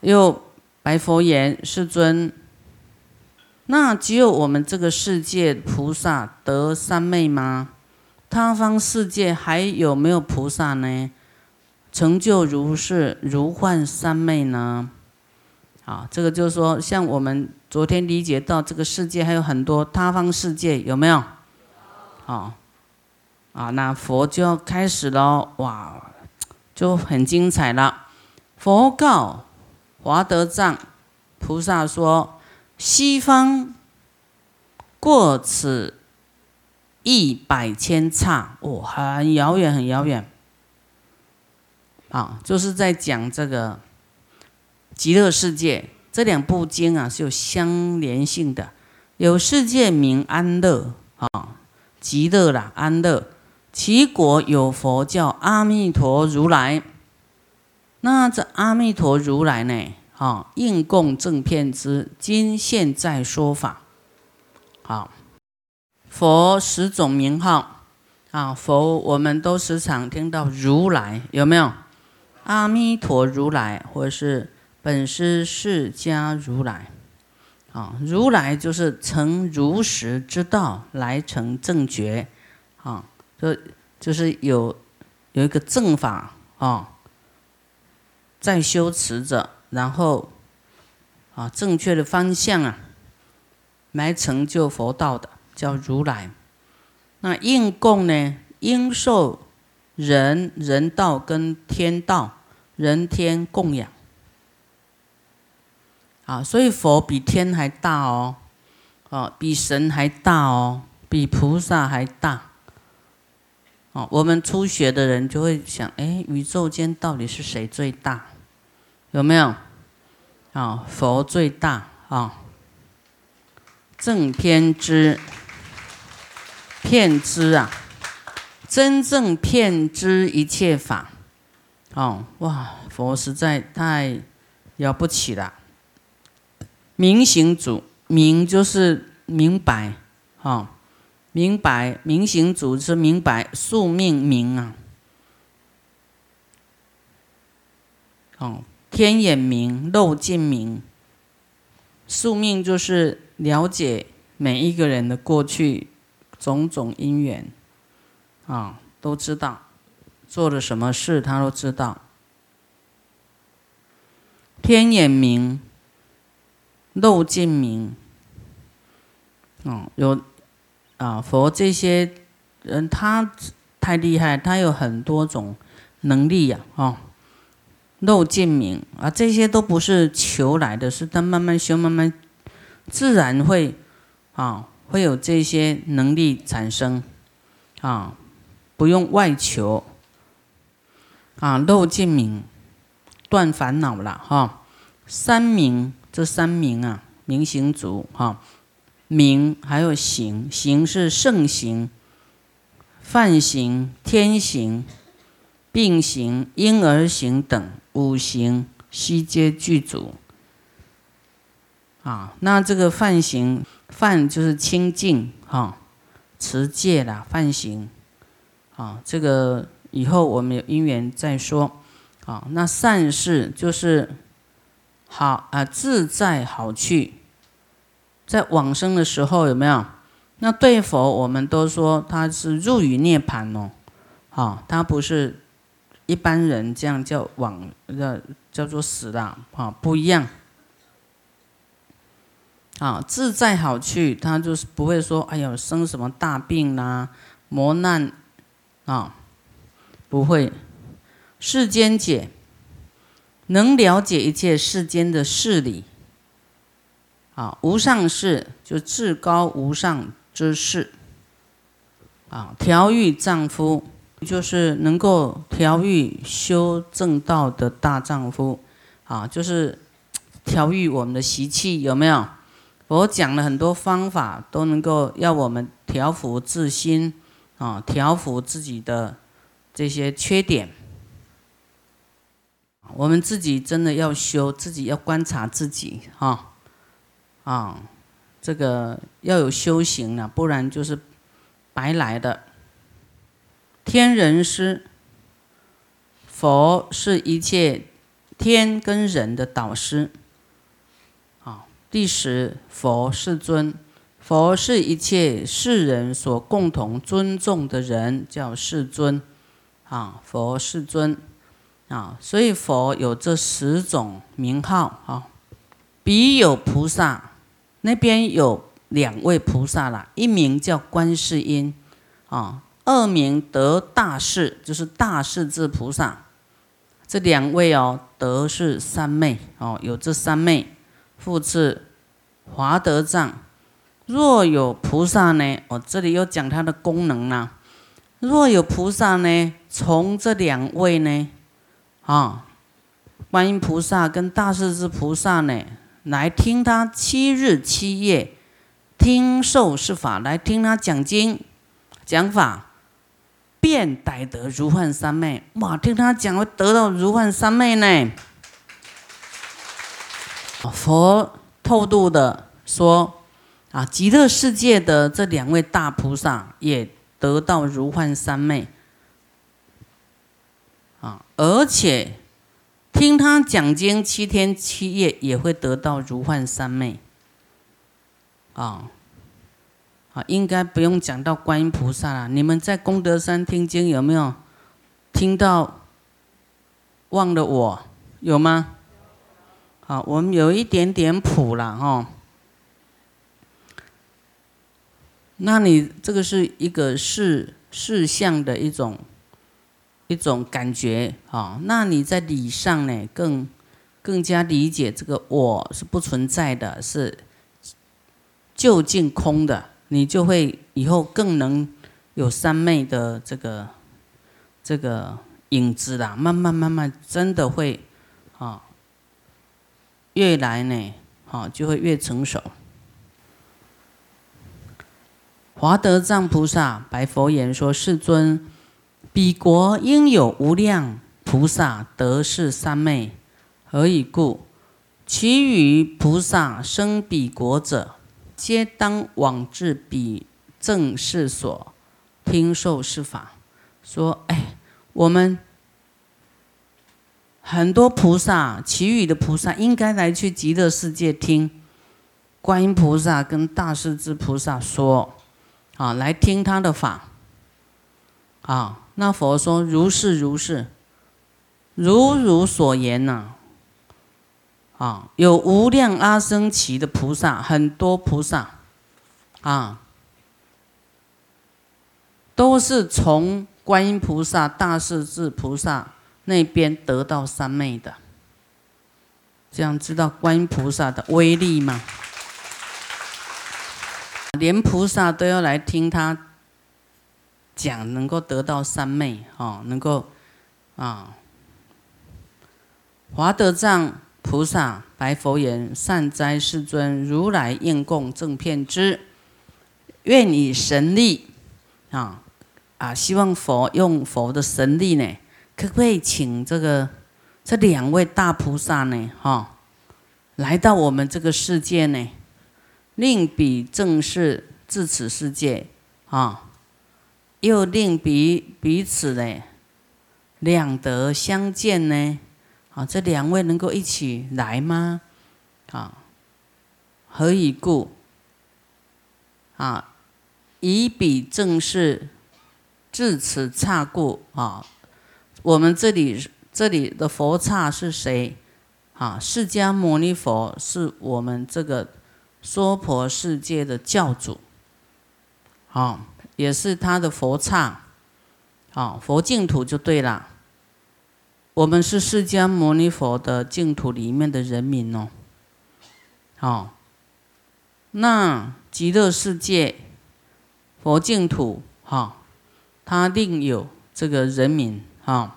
又白佛言：“世尊，那只有我们这个世界菩萨得三昧吗？他方世界还有没有菩萨呢？成就如是如幻三昧呢？”啊，这个就是说，像我们昨天理解到这个世界还有很多他方世界，有没有？啊，啊，那佛就要开始了，哇，就很精彩了。佛告华德藏菩萨说：“西方过此一百千刹，哦，很遥远，很遥远。”啊，就是在讲这个。极乐世界这两部经啊是有相连性的，有世界名安乐啊，极乐啦安乐，其国有佛叫阿弥陀如来。那这阿弥陀如来呢？啊，应供正片之，今现在说法。好，佛十种名号啊，佛我们都时常听到如来，有没有？阿弥陀如来，或者是。本师释迦如来，啊，如来就是成如实之道来成正觉，啊，就就是有有一个正法啊，在修持着，然后啊，正确的方向啊，来成就佛道的叫如来。那应供呢，应受人人道跟天道人天供养。啊，所以佛比天还大哦，哦，比神还大哦，比菩萨还大。哦，我们初学的人就会想，哎，宇宙间到底是谁最大？有没有？啊，佛最大啊，正偏知，骗知啊，真正骗知一切法。哦，哇，佛实在太了不起了。明行主，明就是明白，哈，明白，明行主是明白宿命明啊，哦，天眼明，漏尽明，宿命就是了解每一个人的过去种种因缘，啊，都知道。做了什么事，他都知道，天眼明。漏尽明，哦，有啊，佛这些人他太厉害，他有很多种能力呀，哦，漏尽明啊，这些都不是求来的，是他慢慢修，慢慢自然会啊，会有这些能力产生啊，不用外求啊，漏尽明断烦恼了哈，三明。这三明啊，明行足哈，明还有行，行是圣行、梵行、天行、病行、婴儿行等五行悉皆具足。啊，那这个梵行，梵就是清净哈，持戒啦，梵行。啊，这个以后我们有因缘再说。啊，那善事就是。好啊，自在好去，在往生的时候有没有？那对佛，我们都说他是入于涅盘哦，啊，他不是一般人这样叫往，叫叫做死了啊，不一样。啊，自在好去，他就是不会说，哎呦，生什么大病啦，磨难啊，不会，世间解。能了解一切世间的事理，啊，无上士就至高无上之事，啊，调御丈夫就是能够调御修正道的大丈夫，啊，就是调御我们的习气，有没有？我讲了很多方法，都能够要我们调伏自心，啊，调伏自己的这些缺点。我们自己真的要修，自己要观察自己，哈，啊，这个要有修行啊，不然就是白来的。天人师，佛是一切天跟人的导师。啊，第十，佛世尊，佛是一切世人所共同尊重的人，叫世尊。啊，佛世尊。啊，所以佛有这十种名号。啊，彼有菩萨，那边有两位菩萨啦，一名叫观世音。啊。二名得大士，就是大势至菩萨。这两位哦，得是三昧哦，有这三昧。复次，华德藏，若有菩萨呢？我这里又讲它的功能啦。若有菩萨呢，从这两位呢，啊，观音菩萨跟大势至菩萨呢，来听他七日七夜听受是法，来听他讲经讲法。便逮得如幻三昧，哇！听他讲会得到如幻三昧呢。佛透度的说，啊，极乐世界的这两位大菩萨也得到如幻三昧，啊，而且听他讲经七天七夜也会得到如幻三昧，啊。啊，应该不用讲到观音菩萨了。你们在功德山听经有没有听到忘了我？有吗？好，我们有一点点谱了哈。那你这个是一个事事项的一种一种感觉啊。那你在理上呢，更更加理解这个我是不存在的，是就近空的。你就会以后更能有三昧的这个这个影子啦，慢慢慢慢，真的会啊，越来呢，啊就会越成熟。华德藏菩萨白佛言说：“世尊，彼国应有无量菩萨得是三昧，何以故？其余菩萨生彼国者。”皆当往至彼正事所听受是法，说：哎，我们很多菩萨，其余的菩萨应该来去极乐世界听观音菩萨跟大势至菩萨说，啊，来听他的法。啊，那佛说：如是如是，如如所言呐。啊有无量阿僧祇的菩萨，很多菩萨，啊，都是从观音菩萨、大势至菩萨那边得到三昧的。这样知道观音菩萨的威力吗？连菩萨都要来听他讲，能够得到三昧，哦，能够啊，华德藏。菩萨白佛言：“善哉，世尊！如来应供正片之，愿以神力啊啊！希望佛用佛的神力呢，可不可以请这个这两位大菩萨呢？哈，来到我们这个世界呢，令彼正是至此世界啊，又令彼彼此呢两得相见呢？”啊，这两位能够一起来吗？啊，何以故？啊，以彼正是至此刹故啊。我们这里这里的佛刹是谁？啊，释迦牟尼佛是我们这个娑婆世界的教主。啊，也是他的佛刹。啊，佛净土就对了。我们是释迦牟尼佛的净土里面的人民哦，好，那极乐世界佛净土哈，它另有这个人民哈，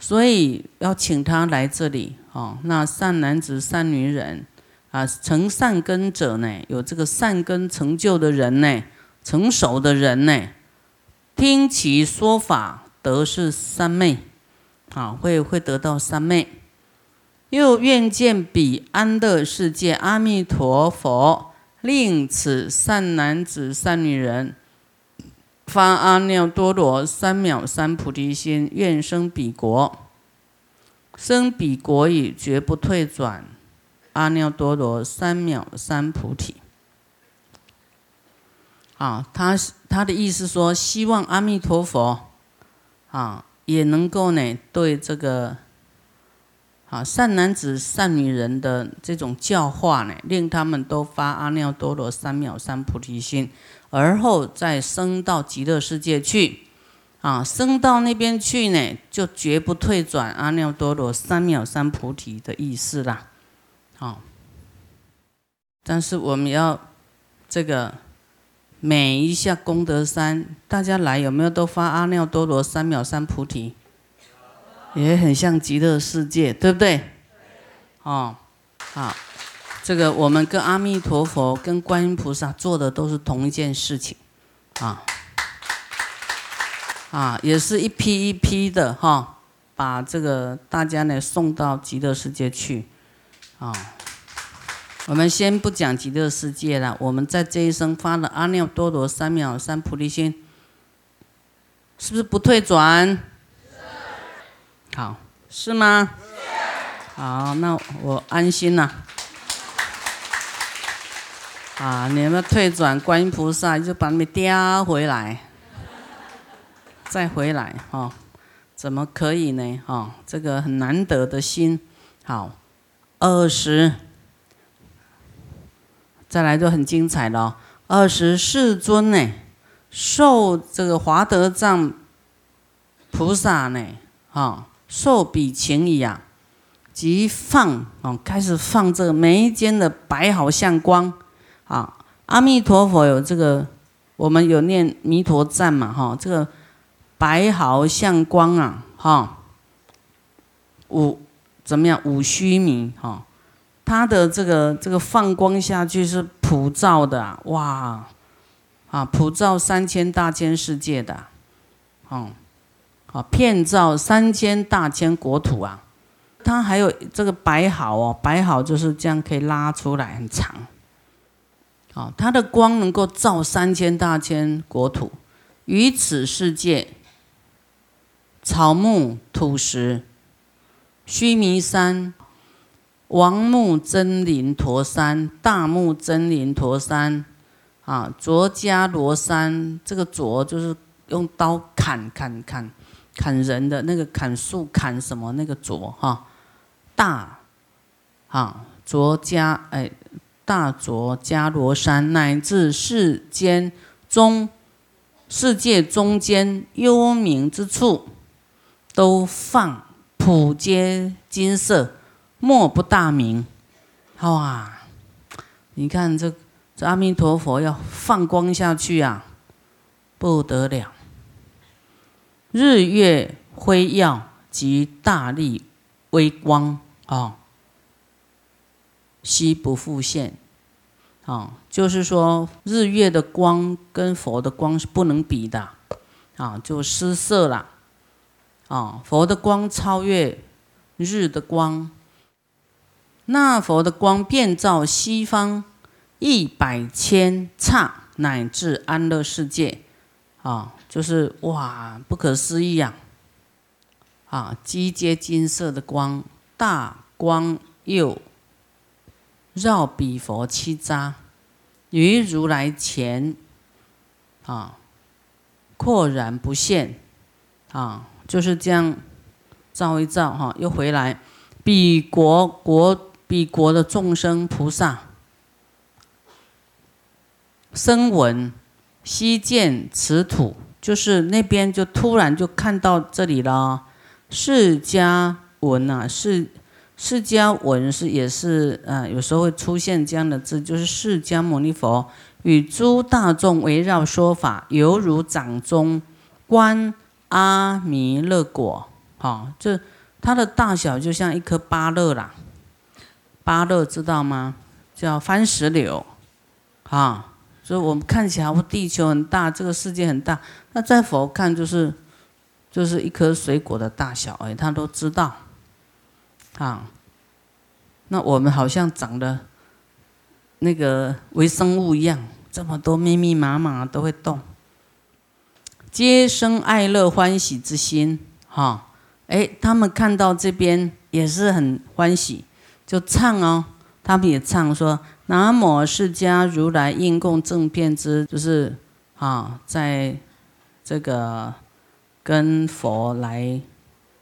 所以要请他来这里哦。那善男子、善女人啊，成善根者呢，有这个善根成就的人呢，成熟的人呢，听其说法，得是三昧。啊，会会得到三昧，又愿见彼安乐世界阿弥陀佛，令此善男子善女人发阿耨多罗三藐三菩提心，愿生彼国。生彼国已，绝不退转。阿耨多罗三藐三菩提。啊，他他的意思说，希望阿弥陀佛啊，也能够呢，对这个啊善男子、善女人的这种教化呢，令他们都发阿耨多罗三藐三菩提心，而后再升到极乐世界去。啊，升到那边去呢，就绝不退转阿耨多罗三藐三菩提的意思啦。好，但是我们要这个每一下功德山，大家来有没有都发阿耨多罗三藐三菩提？也很像极乐世界，对不对？哦，好，这个我们跟阿弥陀佛、跟观音菩萨做的都是同一件事情，啊。啊，也是一批一批的哈，把这个大家呢送到极乐世界去，啊，我们先不讲极乐世界了，我们在这一生发了阿耨多罗三藐三菩提心，是不是不退转？好，是吗？好，那我安心了。啊，你们退转，观音菩萨就把你们叼回来。再回来哈，怎么可以呢？哈，这个很难得的心，好，二十，再来就很精彩了。二十世尊呢，受这个华德藏菩萨呢，哈，受彼情仪啊，即放哦，开始放这个眉间的白毫相光啊。阿弥陀佛有这个，我们有念弥陀赞嘛，哈，这个。白毫相光啊，哈，五怎么样？五须弥哈，它的这个这个放光下去是普照的哇，啊，普照三千大千世界的，哦，啊，遍照三千大千国土啊，它还有这个白毫哦，白毫就是这样可以拉出来很长，啊，它的光能够照三千大千国土，于此世界。草木土石，须弥山、王木真林陀山、大木真林陀山，啊，卓迦罗山，这个卓就是用刀砍砍砍砍人的那个砍树砍什么那个卓哈，大，啊，卓迦哎，大卓迦罗山乃至世间中世界中间幽冥之处。都放普皆金色，莫不大明。哇！你看这这阿弥陀佛要放光下去啊，不得了！日月辉耀及大力微光啊，悉不复现。啊，就是说日月的光跟佛的光是不能比的，啊，就失色了。啊，佛的光超越日的光，那佛的光遍照西方一百千刹，乃至安乐世界，啊，就是哇，不可思议啊！啊，积阶金色的光，大光又绕彼佛七匝，于如来前，啊，阔然不现，啊。就是这样照一照哈，又回来。彼国国彼国的众生菩萨，声闻悉见此土，就是那边就突然就看到这里了。释迦文呐，释释迦文是也是啊，有时候会出现这样的字，就是释迦牟尼佛与诸大众围绕说法，犹如掌中观。阿弥勒果，好，这它的大小就像一颗芭乐啦。芭乐知道吗？叫番石榴，啊，所以我们看起来，地球很大，这个世界很大，那在佛看就是就是一颗水果的大小，哎，他都知道，啊，那我们好像长得那个微生物一样，这么多密密麻麻都会动。皆生爱乐欢喜之心，哈，哎，他们看到这边也是很欢喜，就唱哦，他们也唱说：“南无释迦如来应供正遍知，就是啊，在这个跟佛来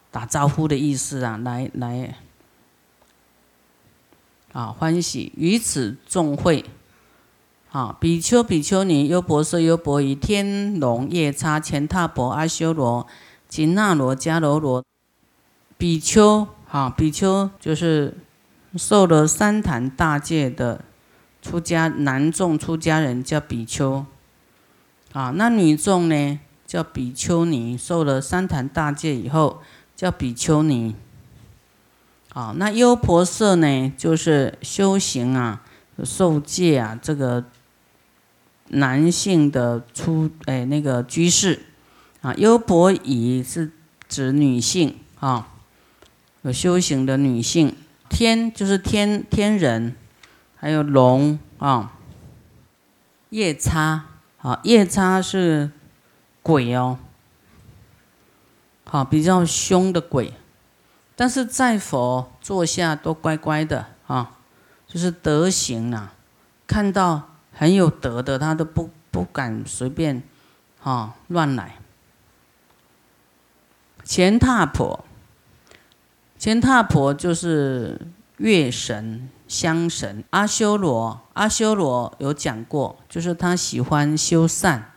打招呼的意思啊，来来啊欢喜，于此众会。”啊，比丘、比丘尼、优婆塞、优婆夷、天龙夜叉、乾闼婆、阿修罗、紧那罗、迦楼罗、比丘，啊，比丘就是受了三坛大戒的出家男众出家人叫比丘，啊，那女众呢叫比丘尼，受了三坛大戒以后叫比丘尼，啊，那优婆塞呢就是修行啊，受戒啊，这个。男性的出哎那个居士啊，优婆夷是指女性啊，有修行的女性。天就是天天人，还有龙啊，夜叉啊，夜叉是鬼哦，好比较凶的鬼，但是在佛坐下都乖乖的啊，就是德行啊，看到。很有德的，他都不不敢随便，哈乱来。前踏婆，天踏婆就是月神、香神。阿修罗，阿修罗有讲过，就是他喜欢修善，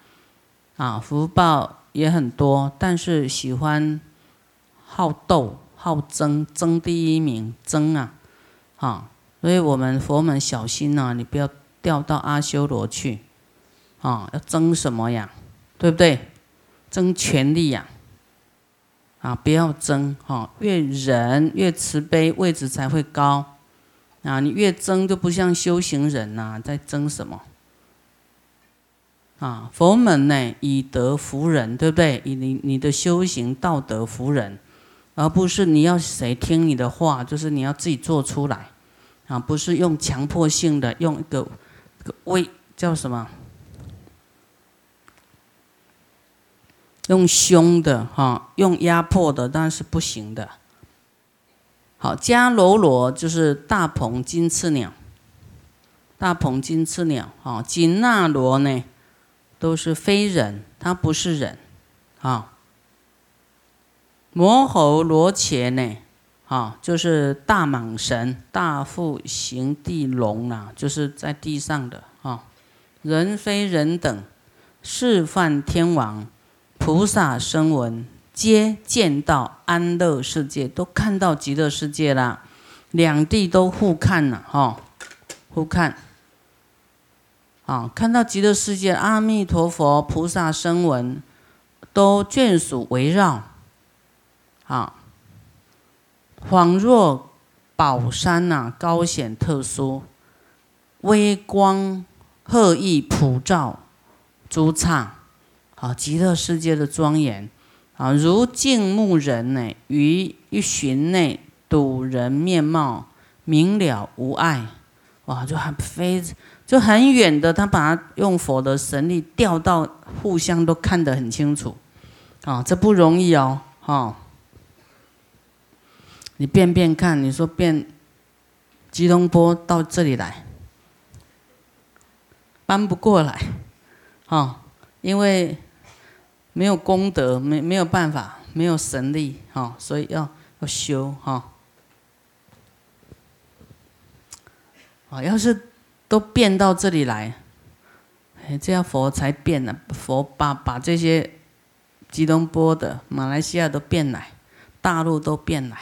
啊，福报也很多，但是喜欢好斗、好争，争第一名，争啊，啊，所以我们佛门小心呐，你不要。掉到阿修罗去，啊，要争什么呀？对不对？争权力呀！啊不要争，哈，越忍越慈悲，位置才会高。啊，你越争就不像修行人呐，在争什么？啊，佛门呢，以德服人，对不对？以你你的修行道德服人，而不是你要谁听你的话，就是你要自己做出来，啊，不是用强迫性的用一个。威叫什么？用凶的哈，用压迫的，当然是不行的。好，迦楼罗就是大鹏金翅鸟，大鹏金翅鸟啊，紧那罗呢，都是非人，它不是人啊。摩吼罗伽呢？啊，就是大蟒神、大腹行地龙啊，就是在地上的啊，人非人等，示范天王、菩萨声闻，皆见到安乐世界，都看到极乐世界啦，两地都互看了哈，互看，啊，看到极乐世界，阿弥陀佛、菩萨声闻，都眷属围绕，啊。恍若宝山呐，高显特殊，微光赫异普照诸刹，啊，极乐世界的庄严啊，如镜目人呢，于一寻内睹人面貌明了无碍，哇，就很飞，就很远的，他把他用佛的神力调到，互相都看得很清楚，啊，这不容易哦，哈。你变变看，你说变，吉隆坡到这里来，搬不过来，哈，因为没有功德，没没有办法，没有神力，哈，所以要要修，哈。啊，要是都变到这里来，哎，这样佛才变呢。佛把把这些吉隆坡的、马来西亚都变来，大陆都变来。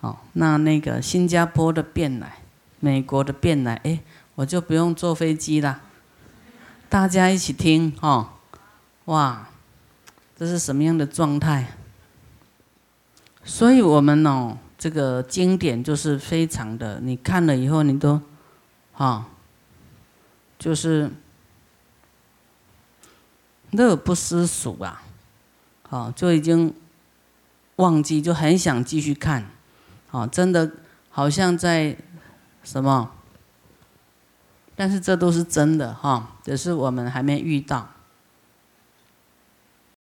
哦，那那个新加坡的变来，美国的变来，哎，我就不用坐飞机了，大家一起听哦，哇，这是什么样的状态？所以我们哦，这个经典就是非常的，你看了以后，你都，啊，就是乐不思蜀啊，好，就已经忘记，就很想继续看。哦，真的好像在什么？但是这都是真的哈，只是我们还没遇到。